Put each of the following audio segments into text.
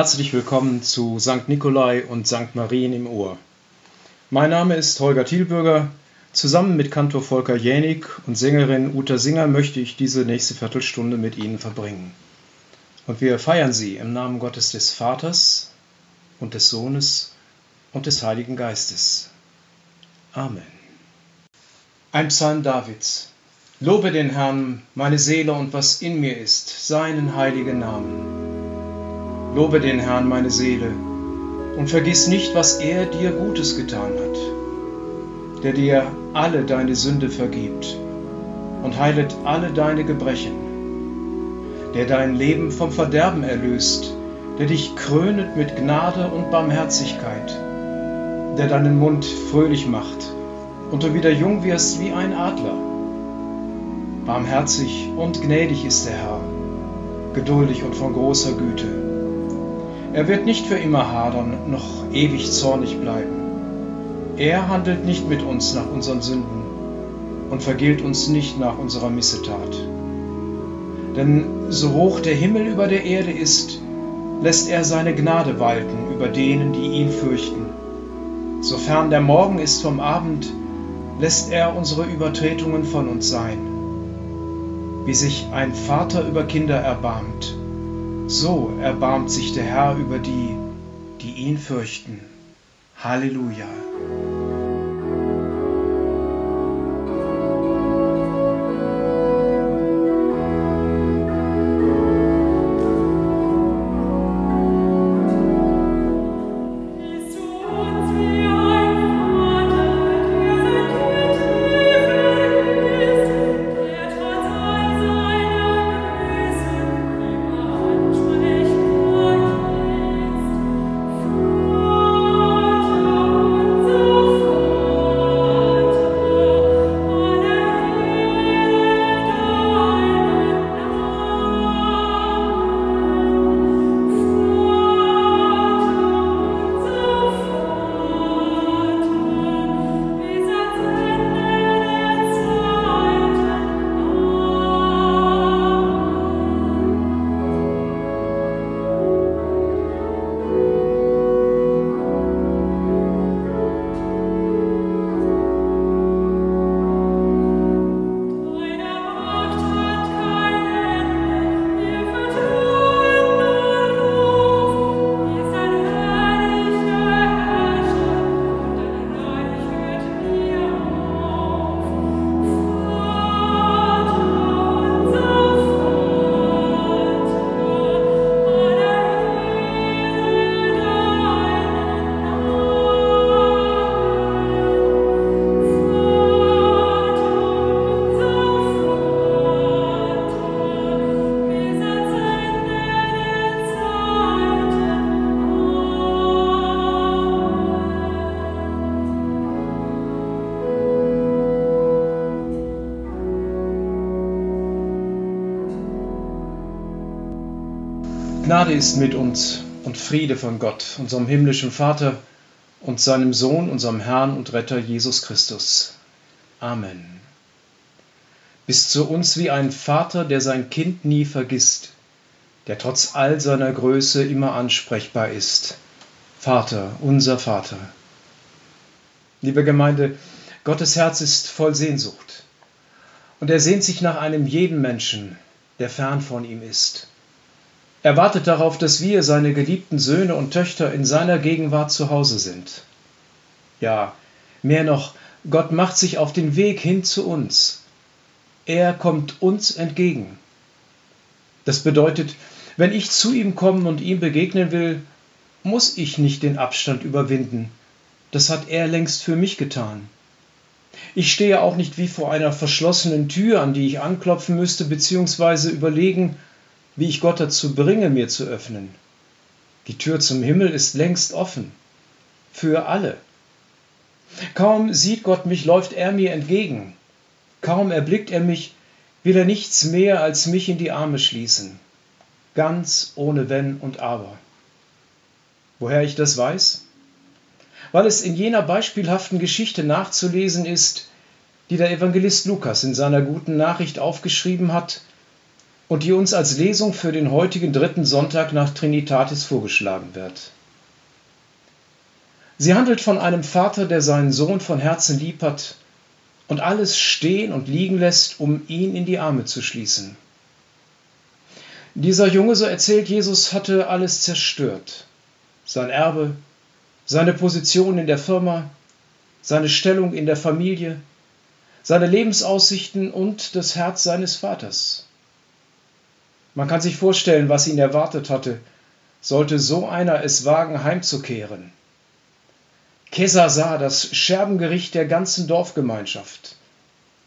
Herzlich willkommen zu St. Nikolai und St. Marien im Ohr. Mein Name ist Holger Thielbürger. Zusammen mit Kantor Volker Jänig und Sängerin Uta Singer möchte ich diese nächste Viertelstunde mit Ihnen verbringen. Und wir feiern sie im Namen Gottes des Vaters und des Sohnes und des Heiligen Geistes. Amen. Ein Psalm Davids. Lobe den Herrn, meine Seele und was in mir ist, seinen heiligen Namen. Lobe den Herrn, meine Seele, und vergiss nicht, was er dir Gutes getan hat, der dir alle deine Sünde vergibt und heilet alle deine Gebrechen, der dein Leben vom Verderben erlöst, der dich krönet mit Gnade und Barmherzigkeit, der deinen Mund fröhlich macht und du wieder jung wirst wie ein Adler. Barmherzig und gnädig ist der Herr, geduldig und von großer Güte. Er wird nicht für immer hadern, noch ewig zornig bleiben. Er handelt nicht mit uns nach unseren Sünden und vergilt uns nicht nach unserer Missetat. Denn so hoch der Himmel über der Erde ist, lässt er seine Gnade walten über denen, die ihn fürchten. Sofern der Morgen ist vom Abend, lässt er unsere Übertretungen von uns sein. Wie sich ein Vater über Kinder erbarmt, so erbarmt sich der Herr über die, die ihn fürchten. Halleluja. Gnade ist mit uns und Friede von Gott, unserem himmlischen Vater und seinem Sohn, unserem Herrn und Retter Jesus Christus. Amen. Bist zu uns wie ein Vater, der sein Kind nie vergisst, der trotz all seiner Größe immer ansprechbar ist. Vater, unser Vater. Liebe Gemeinde, Gottes Herz ist voll Sehnsucht und er sehnt sich nach einem jeden Menschen, der fern von ihm ist. Er wartet darauf, dass wir, seine geliebten Söhne und Töchter, in seiner Gegenwart zu Hause sind. Ja, mehr noch, Gott macht sich auf den Weg hin zu uns. Er kommt uns entgegen. Das bedeutet, wenn ich zu ihm kommen und ihm begegnen will, muss ich nicht den Abstand überwinden. Das hat er längst für mich getan. Ich stehe auch nicht wie vor einer verschlossenen Tür, an die ich anklopfen müsste, beziehungsweise überlegen, wie ich Gott dazu bringe, mir zu öffnen. Die Tür zum Himmel ist längst offen. Für alle. Kaum sieht Gott mich, läuft er mir entgegen. Kaum erblickt er mich, will er nichts mehr als mich in die Arme schließen. Ganz ohne Wenn und Aber. Woher ich das weiß? Weil es in jener beispielhaften Geschichte nachzulesen ist, die der Evangelist Lukas in seiner guten Nachricht aufgeschrieben hat, und die uns als Lesung für den heutigen dritten Sonntag nach Trinitatis vorgeschlagen wird. Sie handelt von einem Vater, der seinen Sohn von Herzen lieb hat und alles stehen und liegen lässt, um ihn in die Arme zu schließen. Dieser Junge, so erzählt Jesus, hatte alles zerstört. Sein Erbe, seine Position in der Firma, seine Stellung in der Familie, seine Lebensaussichten und das Herz seines Vaters. Man kann sich vorstellen, was ihn erwartet hatte, sollte so einer es wagen, heimzukehren. Kesar sah das Scherbengericht der ganzen Dorfgemeinschaft.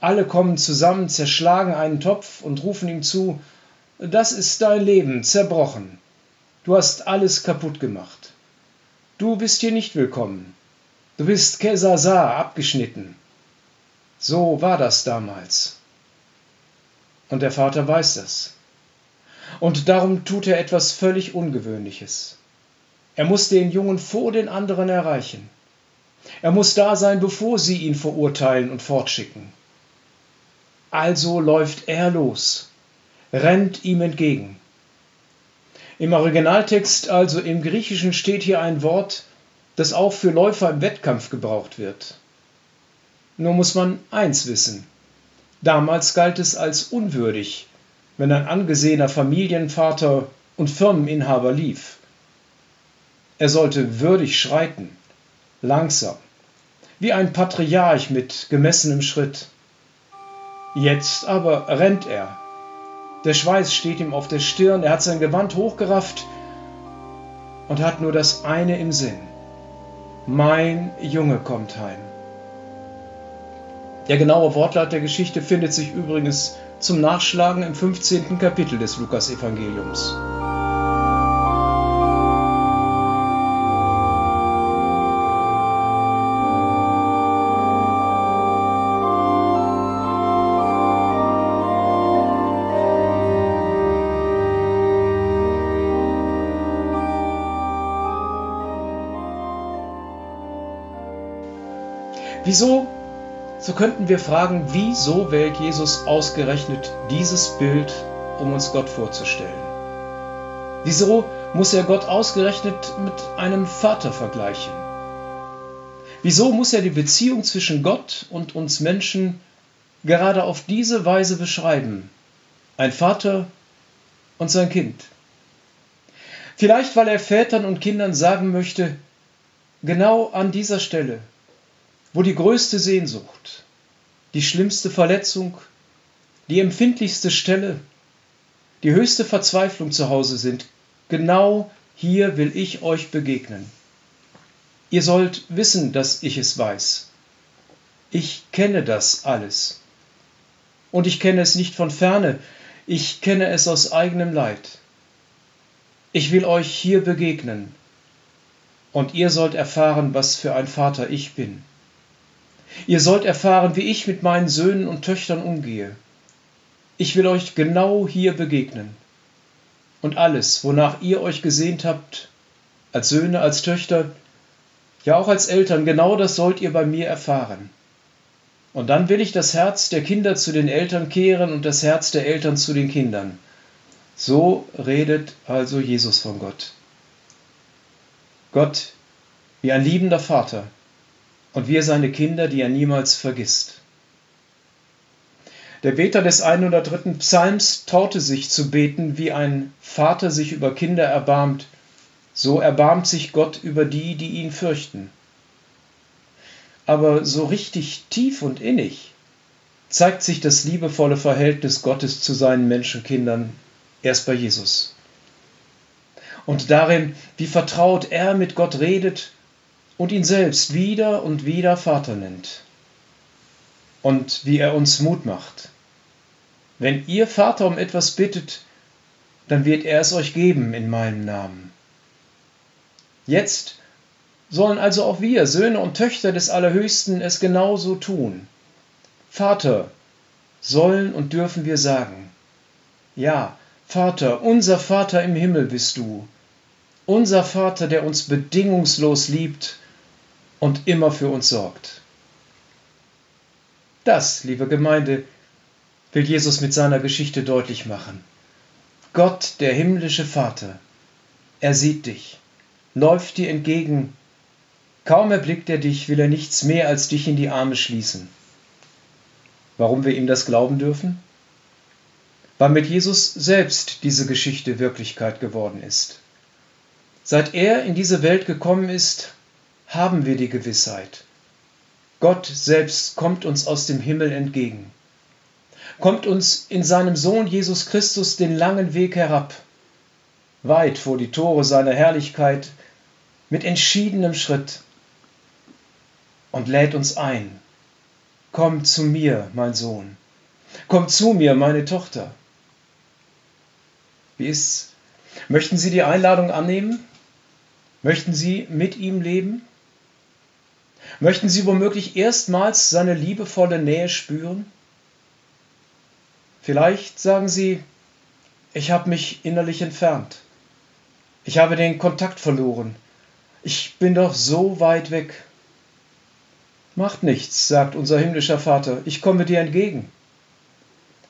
Alle kommen zusammen, zerschlagen einen Topf und rufen ihm zu, das ist dein Leben, zerbrochen. Du hast alles kaputt gemacht. Du bist hier nicht willkommen. Du bist Kesasa abgeschnitten. So war das damals. Und der Vater weiß das. Und darum tut er etwas völlig Ungewöhnliches. Er muss den Jungen vor den anderen erreichen. Er muss da sein, bevor sie ihn verurteilen und fortschicken. Also läuft er los, rennt ihm entgegen. Im Originaltext, also im Griechischen, steht hier ein Wort, das auch für Läufer im Wettkampf gebraucht wird. Nur muss man eins wissen. Damals galt es als unwürdig, wenn ein angesehener Familienvater und Firmeninhaber lief. Er sollte würdig schreiten, langsam, wie ein Patriarch mit gemessenem Schritt. Jetzt aber rennt er. Der Schweiß steht ihm auf der Stirn, er hat sein Gewand hochgerafft und hat nur das eine im Sinn. Mein Junge kommt heim. Der genaue Wortlaut der Geschichte findet sich übrigens zum Nachschlagen im 15. Kapitel des Lukasevangeliums. Wieso so könnten wir fragen, wieso wählt Jesus ausgerechnet dieses Bild, um uns Gott vorzustellen? Wieso muss er Gott ausgerechnet mit einem Vater vergleichen? Wieso muss er die Beziehung zwischen Gott und uns Menschen gerade auf diese Weise beschreiben? Ein Vater und sein Kind. Vielleicht, weil er Vätern und Kindern sagen möchte, genau an dieser Stelle wo die größte Sehnsucht, die schlimmste Verletzung, die empfindlichste Stelle, die höchste Verzweiflung zu Hause sind, genau hier will ich euch begegnen. Ihr sollt wissen, dass ich es weiß. Ich kenne das alles. Und ich kenne es nicht von ferne, ich kenne es aus eigenem Leid. Ich will euch hier begegnen, und ihr sollt erfahren, was für ein Vater ich bin. Ihr sollt erfahren, wie ich mit meinen Söhnen und Töchtern umgehe. Ich will euch genau hier begegnen. Und alles, wonach ihr euch gesehnt habt, als Söhne, als Töchter, ja auch als Eltern, genau das sollt ihr bei mir erfahren. Und dann will ich das Herz der Kinder zu den Eltern kehren und das Herz der Eltern zu den Kindern. So redet also Jesus von Gott. Gott wie ein liebender Vater, und wir seine Kinder, die er niemals vergisst. Der Beter des 103. Psalms traute sich zu beten, wie ein Vater sich über Kinder erbarmt, so erbarmt sich Gott über die, die ihn fürchten. Aber so richtig tief und innig zeigt sich das liebevolle Verhältnis Gottes zu seinen Menschenkindern erst bei Jesus. Und darin, wie vertraut er mit Gott redet und ihn selbst wieder und wieder Vater nennt. Und wie er uns Mut macht. Wenn ihr Vater um etwas bittet, dann wird er es euch geben in meinem Namen. Jetzt sollen also auch wir, Söhne und Töchter des Allerhöchsten, es genauso tun. Vater, sollen und dürfen wir sagen. Ja, Vater, unser Vater im Himmel bist du, unser Vater, der uns bedingungslos liebt und immer für uns sorgt. Das, liebe Gemeinde, will Jesus mit seiner Geschichte deutlich machen. Gott, der himmlische Vater, er sieht dich, läuft dir entgegen. Kaum erblickt er dich, will er nichts mehr als dich in die Arme schließen. Warum wir ihm das glauben dürfen? Weil mit Jesus selbst diese Geschichte Wirklichkeit geworden ist. Seit er in diese Welt gekommen ist, haben wir die Gewissheit. Gott selbst kommt uns aus dem Himmel entgegen, kommt uns in seinem Sohn Jesus Christus den langen Weg herab, weit vor die Tore seiner Herrlichkeit, mit entschiedenem Schritt und lädt uns ein. Komm zu mir, mein Sohn. Komm zu mir, meine Tochter. Wie ist's? Möchten Sie die Einladung annehmen? Möchten Sie mit ihm leben? Möchten Sie womöglich erstmals seine liebevolle Nähe spüren? Vielleicht sagen Sie, ich habe mich innerlich entfernt. Ich habe den Kontakt verloren. Ich bin doch so weit weg. Macht nichts, sagt unser himmlischer Vater, ich komme dir entgegen.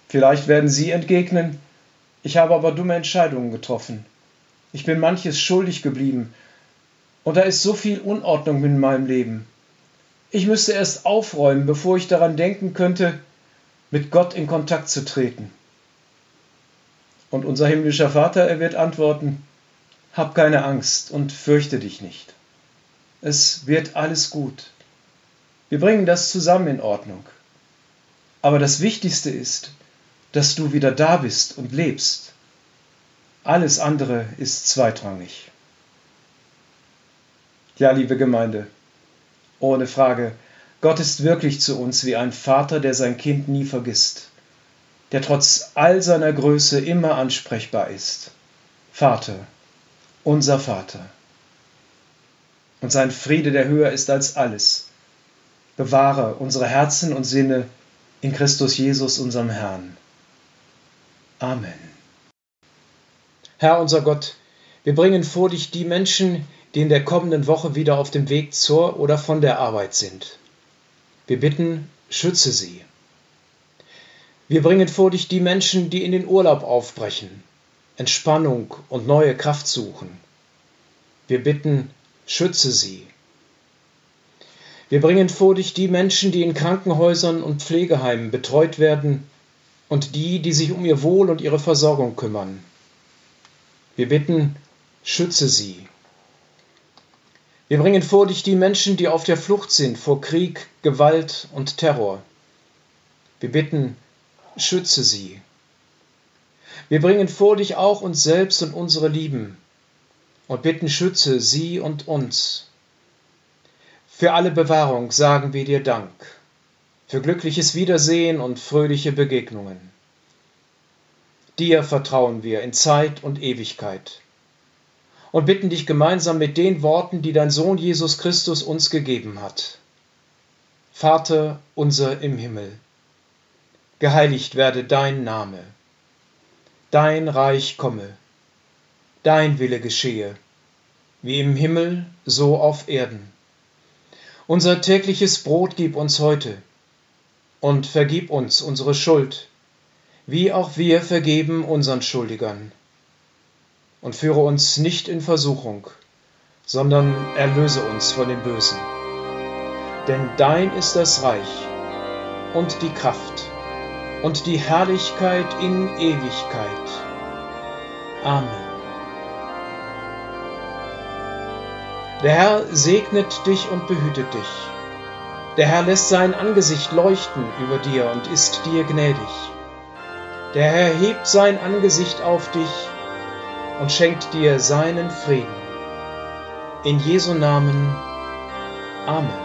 Vielleicht werden Sie entgegnen, ich habe aber dumme Entscheidungen getroffen. Ich bin manches schuldig geblieben. Und da ist so viel Unordnung in meinem Leben. Ich müsste erst aufräumen, bevor ich daran denken könnte, mit Gott in Kontakt zu treten. Und unser himmlischer Vater, er wird antworten, hab keine Angst und fürchte dich nicht. Es wird alles gut. Wir bringen das zusammen in Ordnung. Aber das Wichtigste ist, dass du wieder da bist und lebst. Alles andere ist zweitrangig. Ja, liebe Gemeinde, ohne Frage, Gott ist wirklich zu uns wie ein Vater, der sein Kind nie vergisst, der trotz all seiner Größe immer ansprechbar ist. Vater, unser Vater. Und sein Friede, der höher ist als alles, bewahre unsere Herzen und Sinne in Christus Jesus, unserem Herrn. Amen. Herr unser Gott, wir bringen vor dich die Menschen, die in der kommenden Woche wieder auf dem Weg zur oder von der Arbeit sind. Wir bitten, schütze sie. Wir bringen vor dich die Menschen, die in den Urlaub aufbrechen, Entspannung und neue Kraft suchen. Wir bitten, schütze sie. Wir bringen vor dich die Menschen, die in Krankenhäusern und Pflegeheimen betreut werden und die, die sich um ihr Wohl und ihre Versorgung kümmern. Wir bitten, schütze sie. Wir bringen vor dich die Menschen, die auf der Flucht sind vor Krieg, Gewalt und Terror. Wir bitten, schütze sie. Wir bringen vor dich auch uns selbst und unsere Lieben und bitten, schütze sie und uns. Für alle Bewahrung sagen wir dir Dank, für glückliches Wiedersehen und fröhliche Begegnungen. Dir vertrauen wir in Zeit und Ewigkeit und bitten dich gemeinsam mit den Worten, die dein Sohn Jesus Christus uns gegeben hat. Vater unser im Himmel, geheiligt werde dein Name, dein Reich komme, dein Wille geschehe, wie im Himmel so auf Erden. Unser tägliches Brot gib uns heute und vergib uns unsere Schuld, wie auch wir vergeben unseren Schuldigern und führe uns nicht in Versuchung, sondern erlöse uns von dem Bösen. Denn dein ist das Reich und die Kraft und die Herrlichkeit in Ewigkeit. Amen. Der Herr segnet dich und behütet dich. Der Herr lässt sein Angesicht leuchten über dir und ist dir gnädig. Der Herr hebt sein Angesicht auf dich und schenkt dir seinen Frieden. In Jesu Namen. Amen.